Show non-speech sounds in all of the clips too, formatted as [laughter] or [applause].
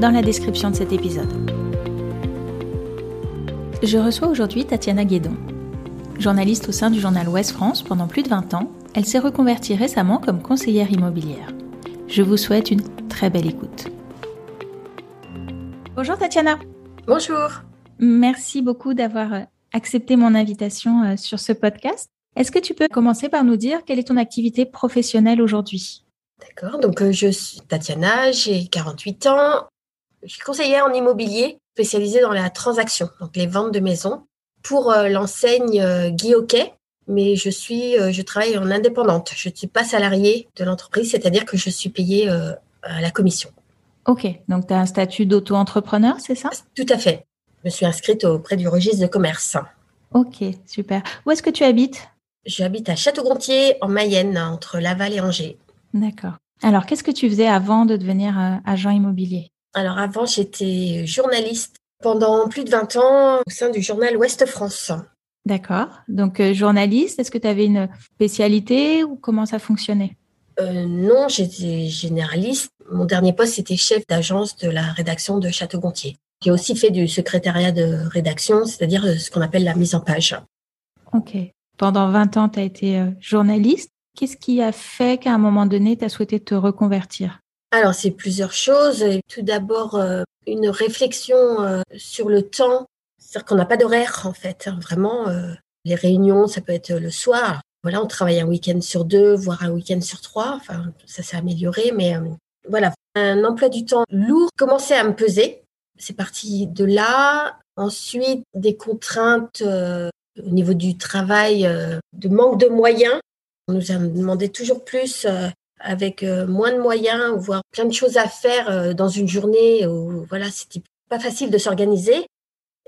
dans la description de cet épisode. Je reçois aujourd'hui Tatiana Guédon. Journaliste au sein du journal Ouest France pendant plus de 20 ans, elle s'est reconvertie récemment comme conseillère immobilière. Je vous souhaite une très belle écoute. Bonjour Tatiana. Bonjour. Merci beaucoup d'avoir accepté mon invitation euh, sur ce podcast. Est-ce que tu peux commencer par nous dire quelle est ton activité professionnelle aujourd'hui? D'accord, donc euh, je suis Tatiana, j'ai 48 ans, je suis conseillère en immobilier spécialisée dans la transaction, donc les ventes de maisons, pour euh, l'enseigne euh, Guy Hockey, mais je suis, je travaille en indépendante. Je ne suis pas salariée de l'entreprise, c'est-à-dire que je suis payée à la commission. Ok, donc tu as un statut d'auto-entrepreneur, c'est ça? Tout à fait. Je me suis inscrite auprès du registre de commerce. Ok, super. Où est-ce que tu habites? J'habite à Château-Gontier, en Mayenne, entre Laval et Angers. D'accord. Alors, qu'est-ce que tu faisais avant de devenir euh, agent immobilier? Alors, avant, j'étais journaliste pendant plus de 20 ans au sein du journal Ouest France. D'accord. Donc, euh, journaliste, est-ce que tu avais une spécialité ou comment ça fonctionnait? Euh, Non, j'étais généraliste. Mon dernier poste, c'était chef d'agence de la rédaction de Château-Gontier. J'ai aussi fait du secrétariat de rédaction, c'est-à-dire ce qu'on appelle la mise en page. Ok. Pendant 20 ans, tu as été journaliste. Qu'est-ce qui a fait qu'à un moment donné, tu as souhaité te reconvertir? Alors, c'est plusieurs choses. Tout d'abord, euh, une réflexion euh, sur le temps. C'est-à-dire qu'on n'a pas d'horaire, en fait. Hein. Vraiment, euh, les réunions, ça peut être le soir. Voilà, on travaille un week-end sur deux, voire un week-end sur trois. Enfin, ça s'est amélioré, mais voilà. Un emploi du temps lourd commençait à me peser. C'est parti de là. Ensuite, des contraintes au niveau du travail, de manque de moyens. On nous a demandé toujours plus avec euh, moins de moyens, voire plein de choses à faire euh, dans une journée où voilà, c'était pas facile de s'organiser.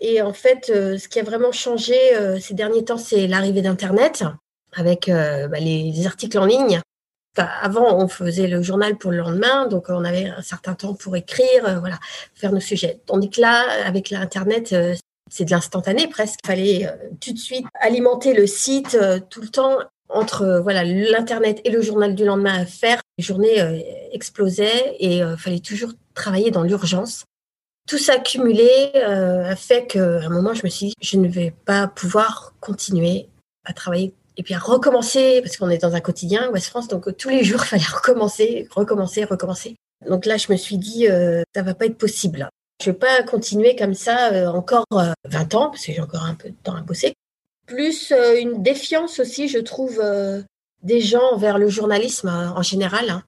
Et en fait, ce qui a vraiment changé ces derniers temps, c'est l'arrivée d'Internet avec bah, les, articles en ligne. avant, on faisait le journal pour le lendemain, donc on avait un certain temps pour écrire, voilà, faire nos sujets. Tandis que là, avec l'Internet, c'est de l'instantané presque. Il fallait tout de suite alimenter le site tout le temps entre euh, voilà l'internet et le journal du lendemain à faire, les journées euh, explosaient et euh, fallait toujours travailler dans l'urgence. Tout ça cumulé a fait qu'à un moment je me suis dit je ne vais pas pouvoir continuer à travailler et puis à recommencer parce qu'on est dans un quotidien West France donc tous les jours [laughs] fallait recommencer, recommencer, recommencer. Donc là je me suis dit ça va pas être possible. Je vais pas continuer comme ça encore 20 ans parce que j'ai encore un peu de temps à bosser plus euh, une défiance aussi, je trouve, euh, des gens vers le journalisme euh, en général. Hein.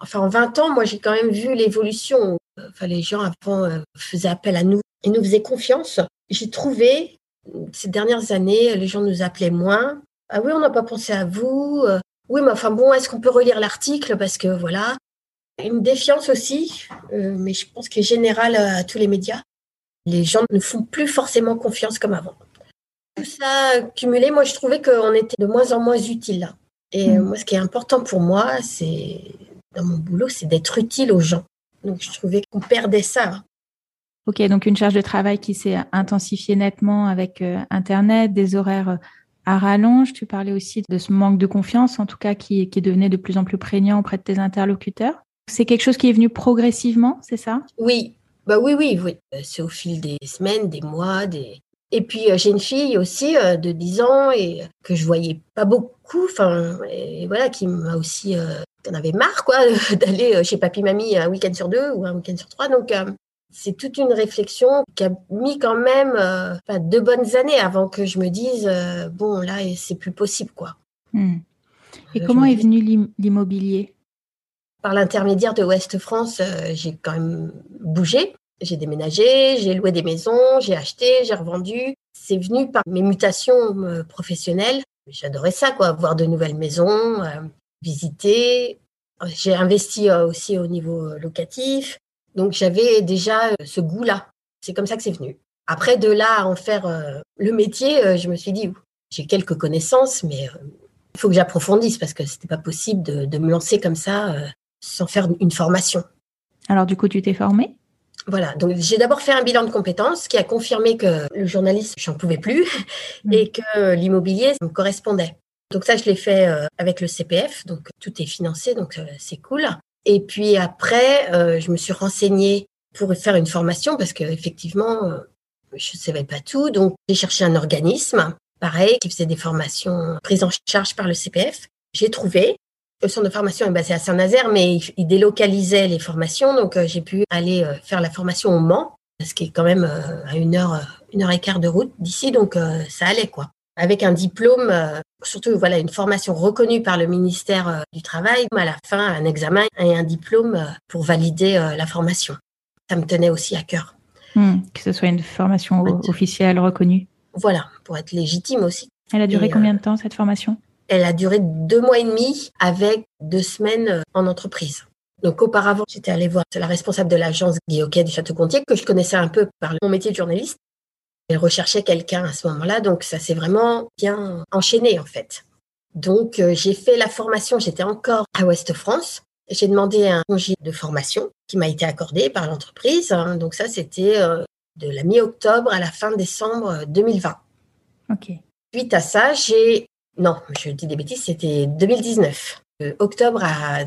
Enfin, en 20 ans, moi, j'ai quand même vu l'évolution. Enfin, les gens avant faisaient appel à nous et nous faisaient confiance. J'ai trouvé, ces dernières années, les gens nous appelaient moins. Ah oui, on n'a pas pensé à vous. Oui, mais enfin bon, est-ce qu'on peut relire l'article Parce que voilà. Une défiance aussi, mais je pense qu'elle est générale à tous les médias. Les gens ne font plus forcément confiance comme avant tout ça cumulé, moi, je trouvais qu'on était de moins en moins utile. Et mm. moi, ce qui est important pour moi, c'est dans mon boulot, c'est d'être utile aux gens. Donc, je trouvais qu'on perdait ça. Ok, donc une charge de travail qui s'est intensifiée nettement avec euh, Internet, des horaires euh, à rallonge. Tu parlais aussi de ce manque de confiance, en tout cas, qui, qui devenait de plus en plus prégnant auprès de tes interlocuteurs. C'est quelque chose qui est venu progressivement, c'est ça? Oui, bah oui, oui, oui. C'est au fil des semaines, des mois, des, et puis euh, j'ai une fille aussi euh, de 10 ans et euh, que je voyais pas beaucoup, enfin voilà qui m'a aussi en avait marre quoi [laughs] d'aller chez papy mamie un week-end sur deux ou un week-end sur trois. Donc c'est toute une réflexion qui a mis quand même deux bonnes années avant que je me dise bon là c'est plus possible quoi. Hmm. Et comment est venu l'immobilier? Par l'intermédiaire de Ouest France, j'ai quand même bougé. J'ai déménagé, j'ai loué des maisons, j'ai acheté, j'ai revendu. C'est venu par mes mutations euh, professionnelles. J'adorais ça, quoi, voir de nouvelles maisons, euh, visiter. J'ai investi euh, aussi au niveau locatif. Donc j'avais déjà ce goût-là. C'est comme ça que c'est venu. Après, de là à en faire le métier, je me suis dit, j'ai quelques connaissances, mais il faut que j'approfondisse parce que c'était pas possible de, me lancer comme ça sans faire une formation. Alors du coup, tu t'es formée? Voilà, donc j'ai d'abord fait un bilan de compétences qui a confirmé que le journaliste, j'en pouvais plus mm. et que l'immobilier me correspondait. Donc ça, je l'ai fait euh, avec le CPF, donc tout est financé, donc euh, c'est cool. Et puis après, euh, je me suis renseignée pour faire une formation parce qu'effectivement, je ne savais pas tout. Donc j'ai cherché un organisme, pareil, qui faisait des formations prises en charge par le CPF. J'ai trouvé. Le centre de formation est basé à Saint-Nazaire, mais il délocalisait les formations. Donc j'ai pu aller faire la formation au Mans, ce qui est quand même à une heure, une heure et quart de route d'ici. Donc ça allait quoi avec un diplôme, euh, surtout voilà une formation reconnue par le ministère euh, du Travail, à la fin un examen et un diplôme euh, pour valider la formation. Ça me tenait aussi à cœur. Hmm, que ce soit une formation officielle reconnue. Voilà, pour être légitime aussi. Elle a duré combien de temps cette formation? Elle a duré deux mois et demi avec deux semaines en entreprise. Donc auparavant, j'étais allée voir la responsable de l'agence Guilloquet du Château-Gontier, que je connaissais un peu par mon métier de journaliste. Elle recherchait quelqu'un à ce moment-là, donc ça s'est vraiment bien enchaîné en fait. Donc euh, j'ai fait la formation, j'étais encore à Ouest France. J'ai demandé un congé de formation qui m'a été accordé par l'entreprise. Hein. donc ça, c'était euh, de la mi-octobre à la fin décembre 2020. Ok. Suite à ça, j'ai... Non, je dis des bêtises, c'était 2019. octobre à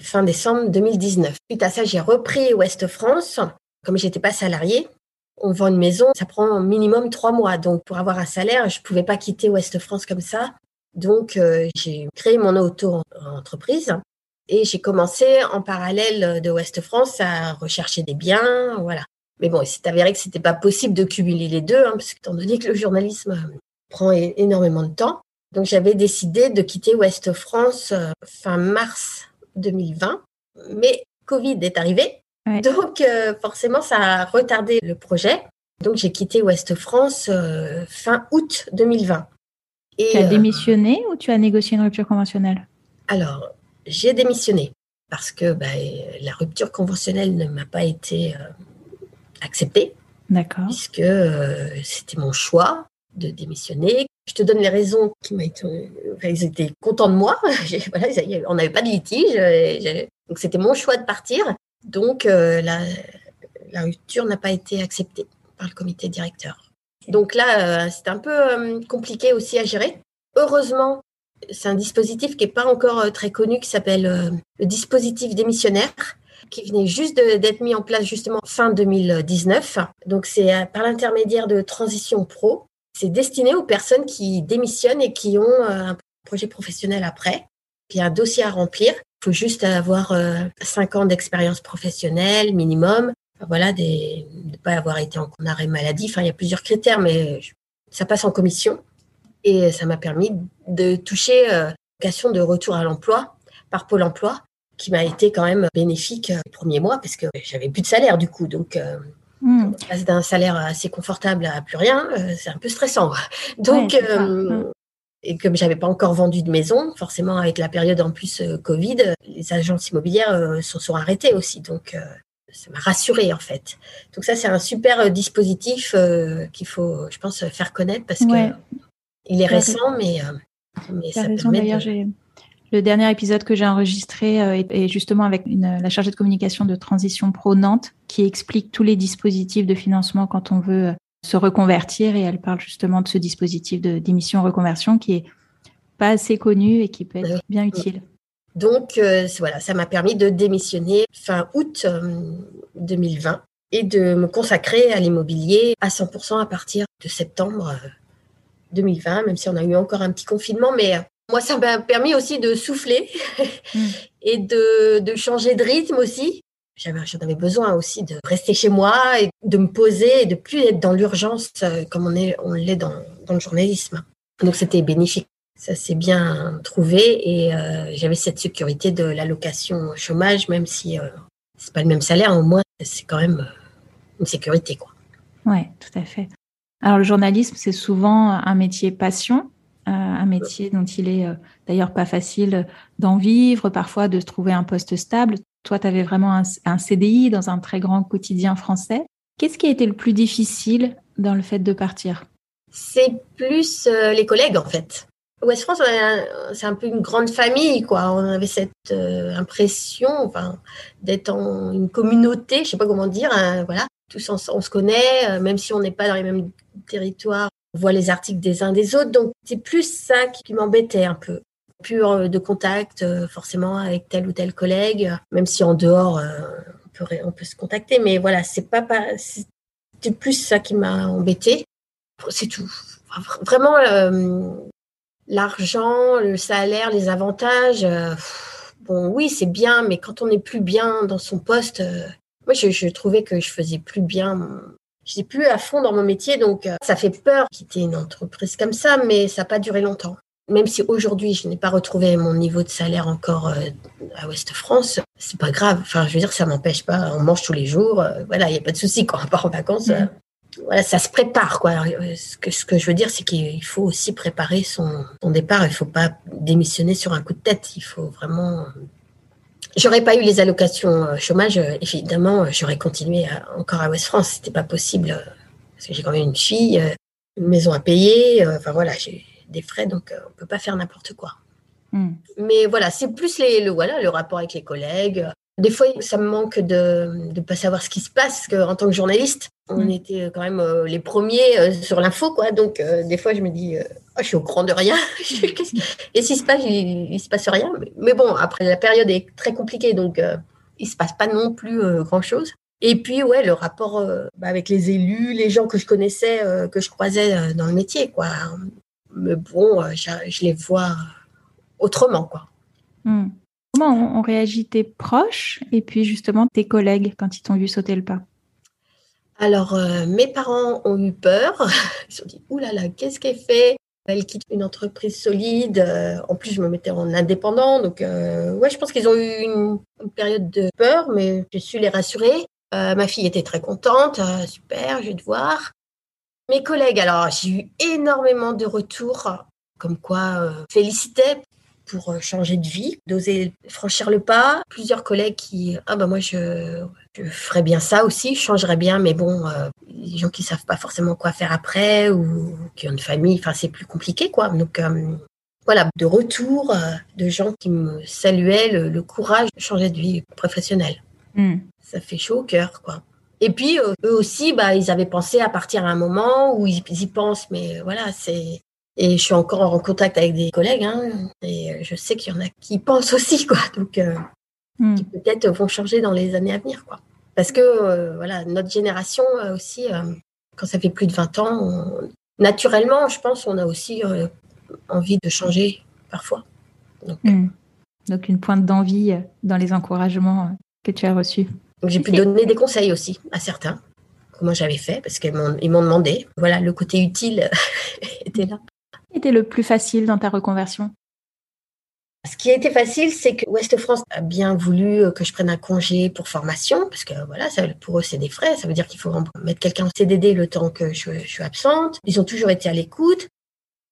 fin décembre 2019. Suite à ça, j'ai repris Ouest France. Comme j'étais pas salariée, on vend une maison, ça prend minimum trois mois. Donc, pour avoir un salaire, je pouvais pas quitter Ouest France comme ça. Donc, euh, j'ai créé mon auto-entreprise et j'ai commencé en parallèle de Ouest France à rechercher des biens, voilà. Mais bon, il s'est avéré que c'était pas possible de cumuler les deux, hein, parce que étant donné que le journalisme prend énormément de temps. Donc, j'avais décidé de quitter Ouest France euh, fin mars 2020. Mais Covid est arrivé donc, euh, forcément, ça a retardé le projet. Donc, j'ai quitté Ouest France euh, fin août 2020. Et, tu as euh, démissionné ou tu as négocié une rupture conventionnelle? Alors, j'ai démissionné parce que bah, la rupture conventionnelle ne m'a pas été acceptée. D'accord. Puisque c'était mon choix de démissionner. Je te donne les raisons qui m'ont été. ils étaient contents de moi. [laughs] on n'avait pas de litige. Donc, c'était mon choix de partir. Donc, euh, la, rupture n'a pas été acceptée par le comité directeur. Donc là, euh, c'est un peu euh, compliqué aussi à gérer. Heureusement, c'est un dispositif qui n'est pas encore très connu, qui s'appelle le dispositif démissionnaire, qui venait juste d'être mis en place justement fin 2019. Donc c'est par l'intermédiaire de Transition Pro. C'est destiné aux personnes qui démissionnent et qui ont un projet professionnel après. Il y a un dossier à remplir il faut juste avoir euh, cinq ans d'expérience professionnelle minimum. Voilà, des, ne pas avoir été en arrêt maladie. Enfin, il y a plusieurs critères, mais ça passe en commission. Et ça m'a permis de toucher euh, de retour à l'emploi par Pôle emploi, qui m'a été quand même bénéfique euh, les premiers mois, parce que j'avais plus de salaire du coup. Donc, euh, hmm. on passe d'un salaire assez confortable à plus rien, c'est un peu stressant. Donc, et comme j'avais pas encore vendu de maison, forcément avec la période en plus euh, Covid, les agences immobilières euh, se sont arrêtées aussi. Donc euh, ça m'a rassurée en fait. Donc ça c'est un super dispositif qu'il faut, je pense, faire connaître parce que il est récent, mais, mais ça raison, permet. De... Le dernier épisode que j'ai enregistré est justement avec une, la chargée de communication de Transition Pro Nantes qui explique tous les dispositifs de financement quand on veut se reconvertir et elle parle justement de ce dispositif de démission reconversion qui est pas assez connu et qui peut être bien utile. Donc euh, voilà, ça m'a permis de démissionner fin août 2020 euh, et de me consacrer à l'immobilier à 100% à partir de septembre 2020, euh, même si on a eu encore un petit confinement, mais moi ça m'a permis aussi de souffler [laughs] mm. [laughs] et de, de changer de rythme aussi j'en avais besoin aussi de rester chez moi et de me poser et de plus être dans l'urgence euh, comme on est on l'est dans, le journalisme. Donc c'était bénéfique. Ça s'est bien trouvé et euh, j'avais cette sécurité de l'allocation chômage, même si euh, c'est pas le même salaire, au moins c'est quand même une sécurité quoi. Ouais, tout à fait. Alors le journalisme c'est souvent un métier passion, un métier dont il est d'ailleurs pas facile d'en vivre, parfois de trouver un poste stable. Toi, tu avais vraiment un, CDI dans un très grand quotidien français. Qu'est-ce qui a été le plus difficile dans le fait de partir? C'est plus euh, les collègues, en fait. West France, c'est un peu une grande famille, quoi. On avait cette euh, impression, d'être en une communauté, je sais pas comment dire, hein, voilà. Tous on, se connaît, euh, même si on n'est pas dans les mêmes territoires, on voit les articles des uns des autres. Donc, c'est plus ça qui, m'embêtait un peu. Plus euh, de contact, forcément, avec tel ou tel collègue, même si en dehors, on peut, on peut se contacter. Mais voilà, c'est pas, c'était plus ça qui m'a embêté. C'est tout. Vraiment, l'argent, le salaire, les avantages, euh, bon, oui, c'est bien, mais quand on n'est plus bien dans son poste, euh, moi, je, trouvais que je faisais plus bien. Je n'étais plus à fond dans mon métier, donc euh, ça fait peur quitter une entreprise comme ça, mais ça n'a pas duré longtemps. Même si aujourd'hui, je n'ai pas retrouvé mon niveau de salaire encore à Ouest France, c'est pas grave. Enfin, je veux dire, ça m'empêche pas. On mange tous les jours. voilà, il n'y a pas de souci quand [laughs] on part en vacances. Mm voilà, ça se prépare, quoi. Euh, ce que, ce que je veux dire, c'est qu'il faut aussi préparer son, son départ. Il ne faut pas démissionner sur un coup de tête. Il faut vraiment. J'aurais pas eu les allocations euh, chômage, euh, évidemment, j'aurais continué encore à West France. C'était pas possible parce que j'ai quand même une fille, une maison à payer. Enfin voilà, j'ai des frais, donc on peut pas faire n'importe quoi. Hmm. Mais voilà, c'est plus les, le, voilà, le rapport avec les collègues, des fois, ça me manque de ne pas savoir ce qui se passe, parce qu'en tant que journaliste, on mm. était quand même euh, les premiers euh, sur l'info, quoi. Donc, euh, des fois, je me dis, oh, je suis au courant de rien. [laughs] Et s'il se passe, il, ne se passe rien. Mais bon, après, la période est très compliquée, donc il se passe pas non plus grand-chose. Et puis, ouais, le rapport bah, avec les élus, les gens que je connaissais, que je croisais dans le métier, quoi. Mais bon, je, les vois autrement, quoi. Mm. Comment ont réagi tes proches et puis justement tes collègues quand ils t'ont vu sauter le pas? Alors, euh, mes parents ont eu peur. [laughs] Ils se sont dit, oulala, là là, qu'est-ce qu'elle fait? Elle quitte une entreprise solide. Euh, en plus, je me mettais en indépendant. Donc, euh, ouais, je pense qu'ils ont eu une, période de peur, mais j'ai su les rassurer. ma fille était très contente. super, je vais te voir. Mes collègues, alors, j'ai eu énormément de retours comme quoi félicitaient pour euh, changer de vie, d'oser franchir le pas. Plusieurs collègues qui, ah ben moi je, je ferais bien ça aussi, je changerais bien, mais bon, euh, les gens qui savent pas forcément quoi faire après ou qui ont une famille, enfin c'est plus compliqué quoi. Donc euh, voilà, de retour de gens qui me saluaient le, courage de changer de vie professionnelle. Hmm. Ça fait chaud au cœur quoi. Et puis eux aussi, bah, ils avaient pensé à partir à un moment où ils y pensent, mais voilà, c'est et je suis encore en contact avec des collègues, hein, et euh, je sais qu'il y en a qui [laughs] pensent aussi, quoi. Donc, euh, hmm. qui peut-être vont changer dans les années à venir, quoi. Parce que, euh, voilà, notre génération aussi, quand ça fait plus de 20 ans, naturellement, je pense, on a aussi envie de changer parfois. Donc, hmm. Donc une pointe d'envie dans les encouragements que tu as reçus. J'ai pu donner des conseils aussi à certains, comment j'avais fait, parce qu'ils m'ont demandé. Voilà, le côté utile [laughs] était là était le plus facile dans ta reconversion? Ce qui a été facile, c'est que Ouest France a bien voulu que je prenne un congé pour formation, parce que voilà, pour eux, c'est des frais. Ça veut dire qu'il faut mettre quelqu'un en CDD le temps que je, suis absente. Ils ont toujours été à l'écoute.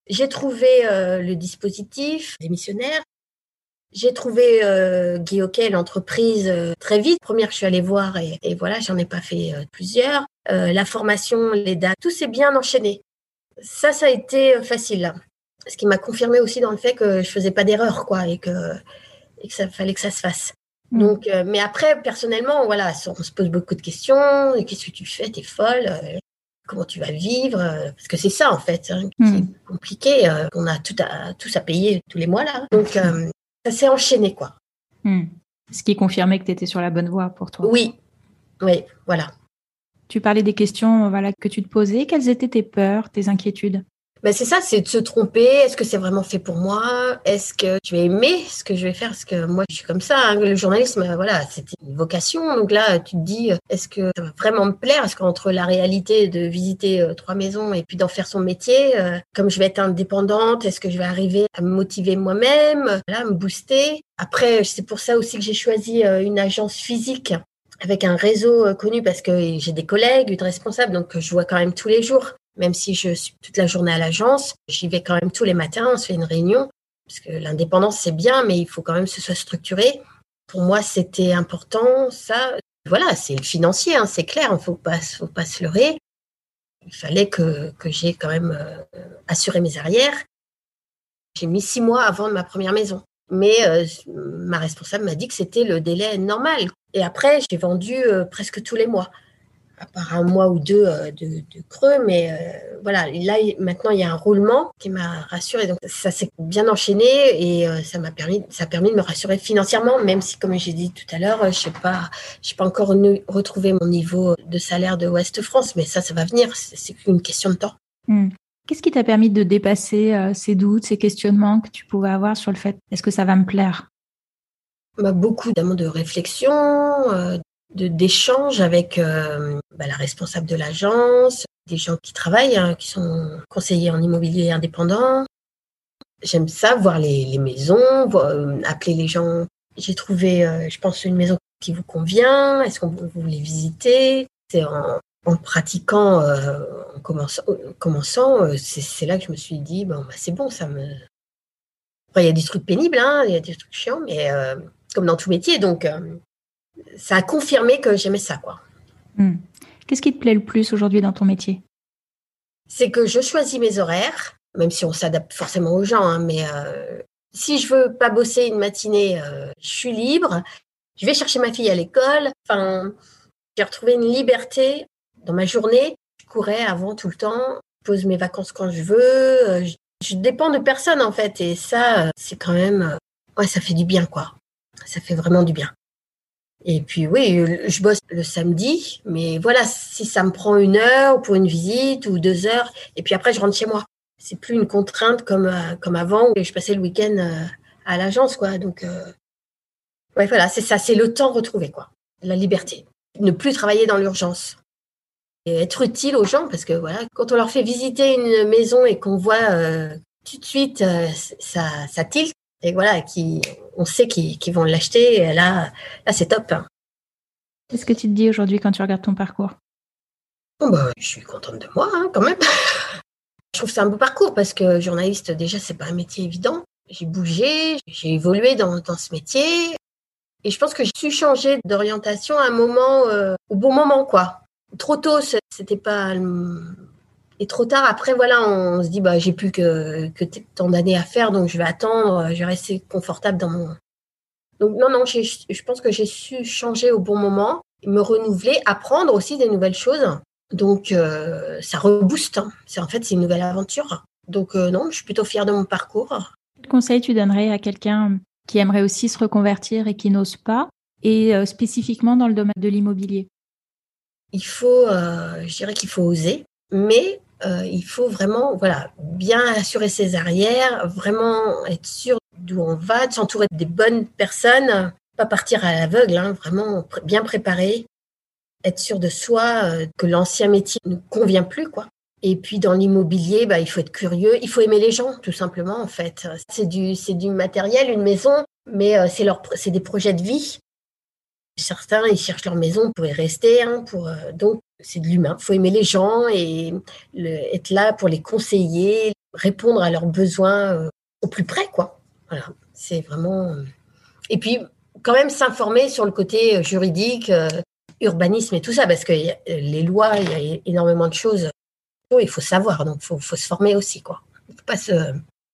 J'ai trouvé euh, le dispositif des missionnaires. J'ai trouvé euh, l'entreprise, euh, très vite. Première, je suis allée voir et, et voilà, j'en ai pas fait euh, plusieurs. la formation, les dates, tout s'est bien enchaîné ça, ça a été euh, facile. Ce qui m'a confirmé aussi dans le fait que je faisais pas d'erreur, quoi, et que, et que ça fallait que ça se fasse. Mm. Donc, euh, mais après, personnellement, voilà, on se pose beaucoup de questions. Qu'est-ce que tu fais? T'es folle? Euh, Comment tu vas vivre? Parce que c'est ça, en fait, hein, qui mm. est compliqué. on a tout à, tous à payer tous les mois, là. Donc, ça s'est enchaîné, quoi. Mm. Ce qui confirmait que tu étais sur la bonne voie pour toi. Oui, oui, voilà. Tu parlais des questions voilà, que tu te posais. Quelles étaient tes peurs, tes inquiétudes? Ben c'est ça, c'est de se tromper. Est-ce que c'est vraiment fait pour moi? Est-ce que je vais aimer ce que je vais faire? Parce que moi, je suis comme ça. Hein. Le journalisme, voilà, c'était une vocation. Donc là, tu te dis, est-ce que ça va vraiment me plaire? Est-ce qu'entre la réalité de visiter euh, trois maisons et puis d'en faire son métier, euh, comme je vais être indépendante, est-ce que je vais arriver à me motiver moi-même, à me booster Après, c'est pour ça aussi que j'ai choisi euh, une agence physique avec un réseau euh, connu parce que j'ai des collègues, des responsables, donc je vois quand même tous les jours. Même si je suis toute la journée à l'agence, j'y vais quand même tous les matins, on se fait une réunion, parce que l'indépendance, c'est bien, mais il faut quand même que ce soit structuré. Pour moi, c'était important, ça. Voilà, c'est financier, hein, c'est clair, il ne faut pas, faut pas se leurrer. Il fallait que, que j'ai quand même euh, assuré mes arrières. J'ai mis six mois à vendre ma première maison. Mais euh, ma responsable m'a dit que c'était le délai normal. Et après, j'ai vendu euh, presque tous les mois à part un mois ou deux euh, de, creux, mais euh, voilà, là maintenant il y a un roulement qui m'a rassuré. Donc ça s'est bien enchaîné et ça m'a permis, permis de me rassurer financièrement, même si comme j'ai dit tout à l'heure, je sais pas, pas encore retrouvé mon niveau de salaire de Ouest France, mais ça, ça va venir. C'est qu'une question de temps. Hmm. Qu'est-ce qui t'a permis de dépasser ces doutes, ces questionnements que tu pouvais avoir sur le fait est-ce que ça va me plaire? Bah, beaucoup de réflexion, d'échanges avec euh, bah, la responsable de l'agence, des gens qui travaillent, hein, qui sont conseillers en immobilier indépendant. J'aime ça, voir les, maisons, euh, appeler les gens. J'ai trouvé, euh, je pense, une maison qui vous convient. Est-ce qu'on vous voulez visiter? C'est en, pratiquant, en commençant, c'est là que je me suis dit, bon, bah, c'est bon, ça me. il y a des trucs pénibles, hein, il y a des trucs chiants, mais comme dans tout métier, donc ça a confirmé que j'aimais ça, quoi. Hmm. Qu'est-ce qui te plaît le plus aujourd'hui dans ton métier? C'est que je choisis mes horaires, même si on s'adapte forcément aux gens, hein, mais euh, si je veux pas bosser une matinée, euh, je suis libre. Je vais chercher ma fille à l'école. Enfin, j'ai retrouvé une liberté dans ma journée. Je courais avant tout le temps, je pose mes vacances quand je veux. Euh, je, je dépends de personne en fait, et ça, c'est quand même, ouais, ça fait du bien, quoi. Ça fait vraiment du bien. Et puis oui, je bosse le samedi, mais voilà, si ça me prend une heure pour une visite ou deux heures, et puis après je rentre chez moi. C'est plus une contrainte comme euh, comme avant où je passais le week-end euh, à l'agence, quoi. Donc euh... voilà, c'est ça, c'est le temps retrouvé, quoi, la liberté, ne plus travailler dans l'urgence et être utile aux gens, parce que voilà, quand on leur fait visiter une maison et qu'on voit tout de suite ça ça et voilà, qui, on sait qu'ils vont l'acheter. Là, là c'est top. Qu'est-ce que tu te dis aujourd'hui quand tu regardes ton parcours? Bah, Je suis contente de moi, hein, quand même. [laughs] je trouve que c'est un beau parcours parce que journaliste, déjà, c'est pas un métier évident. J'ai bougé, j'ai évolué dans, dans, ce métier. Et je pense que j'ai su changer d'orientation à un moment, euh, au bon moment, quoi. Trop tôt, c'était pas et trop tard, après, voilà, on se dit, bah, j'ai plus que, que tant d'années à faire, donc je vais attendre, je vais rester confortable dans mon. Donc, non, non, je pense que j'ai su changer au bon moment, me renouveler, apprendre aussi des nouvelles choses. Donc, euh, ça rebooste. Hein. C'est en fait, c'est une nouvelle aventure. Donc, euh, non, je suis plutôt fière de mon parcours. Quel conseil tu donnerais à quelqu'un qui aimerait aussi se reconvertir et qui n'ose pas, et euh, spécifiquement dans le domaine de l'immobilier? Il faut, je dirais qu'il faut oser, mais euh, il faut vraiment voilà, bien assurer ses arrières, vraiment être sûr d'où on va, de s'entourer des bonnes personnes, pas partir à l'aveugle, hein, vraiment bien préparé, être sûr de soi, euh, que l'ancien métier ne convient plus. quoi. Et puis dans l'immobilier, bah, il faut être curieux, il faut aimer les gens, tout simplement en fait. C'est du, du matériel, une maison, mais euh, c'est, leur, c'est des projets de vie. Certains, ils cherchent leur maison pour y rester. Hein, euh, donc, c'est de l'humain. Il faut aimer les gens et être là pour les conseiller, répondre à leurs besoins euh, au plus près, quoi. Voilà, c'est vraiment. Euh, et puis, quand même s'informer sur le côté juridique, urbanisme et tout ça, parce que les lois, il y a énormément de choses. Il faut savoir, donc il faut, faut, se former aussi, quoi. Il ne faut pas se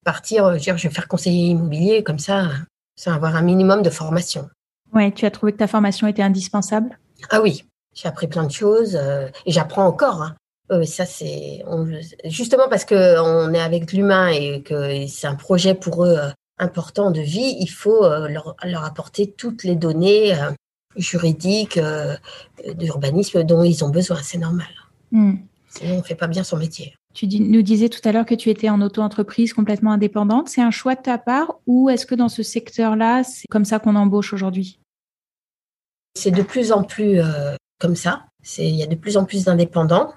partir, dire, je vais faire conseiller immobilier comme ça, sans avoir un minimum de formation. Ouais, tu as trouvé que ta formation était indispensable? Ah oui, j'ai appris plein de choses euh, et j'apprends encore. Hein. ça c'est justement parce que on est avec l'humain et que c'est un projet pour eux euh, important de vie, il faut euh, leur, leur, apporter toutes les données juridiques, d'urbanisme dont ils ont besoin. C'est normal. Hmm. Sinon, on fait pas bien son métier. Tu nous disais tout à l'heure que tu étais en auto-entreprise complètement indépendante. C'est un choix de ta part ou est-ce que dans ce secteur-là, c'est comme ça qu'on embauche aujourd'hui? C'est de plus en plus euh, comme ça. Il y a de plus en plus d'indépendants.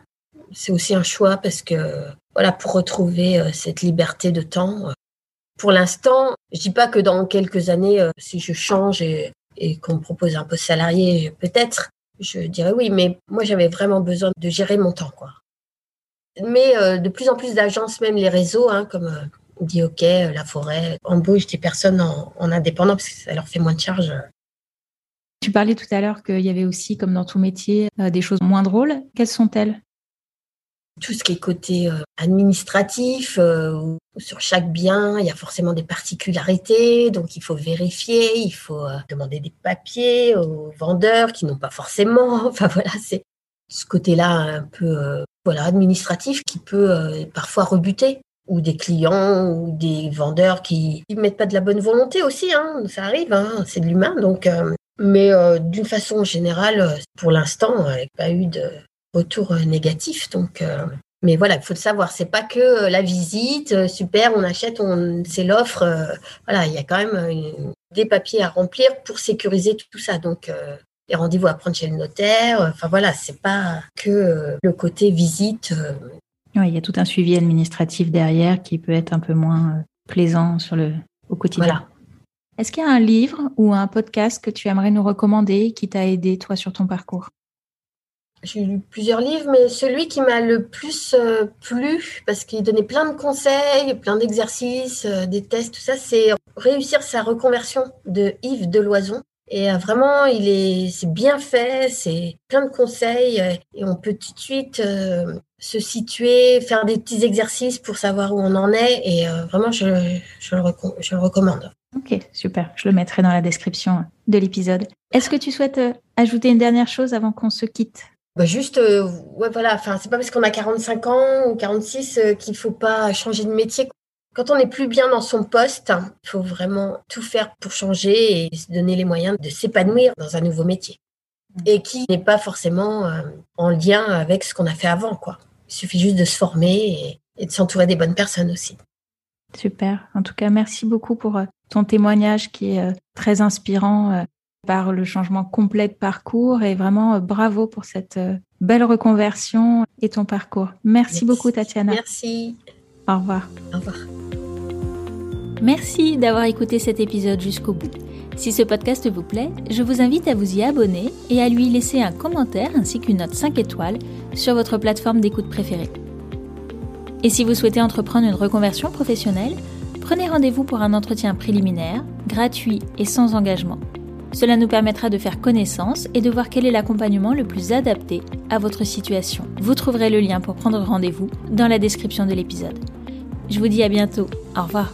C'est aussi un choix parce que, voilà, pour retrouver euh, cette liberté de temps. Euh, pour l'instant, je dis pas que dans quelques années, si je change et, qu'on me propose un poste salarié, peut-être, je dirais oui, mais moi j'avais vraiment besoin de gérer mon temps, quoi. Mais de plus en plus d'agences, même les réseaux, hein, comme dit OK, La Forêt, embauchent des personnes en, en indépendant parce que ça leur fait moins de charges Tu parlais tout à l'heure qu'il y avait aussi, comme dans tout métier, euh, des choses moins drôles. Quelles sont-elles? Tout ce qui est côté euh, administratif, euh, sur chaque bien, il y a forcément des particularités, donc il faut vérifier, il faut demander des papiers aux vendeurs qui n'ont pas forcément. [laughs] Enfin voilà, c'est ce côté-là un peu voilà administratif qui peut parfois rebuter ou des clients ou des vendeurs qui ne mettent pas de la bonne volonté aussi, hein, ça arrive, hein, c'est de l'humain. Donc, mais euh, d'une façon générale, euh, pour l'instant, il n'y a pas eu de retour euh, négatif. Donc, mais voilà, il faut le savoir. C'est pas que la visite, super, on achète, on, c'est l'offre. voilà, il y a quand même des papiers à remplir pour sécuriser tout, ça. Donc, les rendez-vous à prendre chez le notaire. Enfin voilà, c'est pas que le côté visite. Oui, il y a tout un suivi administratif derrière qui peut être un peu moins plaisant sur le au quotidien. Voilà. Est-ce qu'il y a un livre ou un podcast que tu aimerais nous recommander qui t'a aidé, toi, sur ton parcours? J'ai lu plusieurs livres, mais celui qui m'a le plus euh, plu, parce qu'il donnait plein de conseils, plein d'exercices, euh, des tests, tout ça, c'est Réussir sa reconversion de Yves Deloison. Et euh, vraiment, il est, c'est bien fait, c'est plein de conseils et on peut tout de suite se situer, faire des petits exercices pour savoir où on en est. Et vraiment, je, le, je le recommande. Ok, super. Je le mettrai dans la description de l'épisode. Est-ce que tu souhaites euh, ajouter une dernière chose avant qu'on se quitte? Bah juste, euh, ouais, voilà. Enfin, c'est pas parce qu'on a 45 ans ou 46 euh, qu'il faut pas changer de métier. Quand on n'est plus bien dans son poste, il faut vraiment tout faire pour changer et se donner les moyens de s'épanouir dans un nouveau métier. Mmh. Et qui n'est pas forcément en lien avec ce qu'on a fait avant, quoi. Il suffit juste de se former et de s'entourer des bonnes personnes aussi. Super. En tout cas, merci beaucoup pour euh, ton témoignage qui est euh, très inspirant euh, par le changement complet de parcours et vraiment bravo pour cette belle reconversion et ton parcours. Merci, beaucoup, Tatiana. Merci. Au revoir. Au revoir. Merci d'avoir écouté cet épisode jusqu'au bout. Si ce podcast vous plaît, je vous invite à vous y abonner et à lui laisser un commentaire ainsi qu'une note 5 étoiles sur votre plateforme d'écoute préférée. Et si vous souhaitez entreprendre une reconversion professionnelle, prenez rendez-vous pour un entretien préliminaire, gratuit et sans engagement. Cela nous permettra de faire connaissance et de voir quel est l'accompagnement le plus adapté à votre situation. Vous trouverez le lien pour prendre rendez-vous dans la description de l'épisode. Je vous dis à bientôt. Au revoir.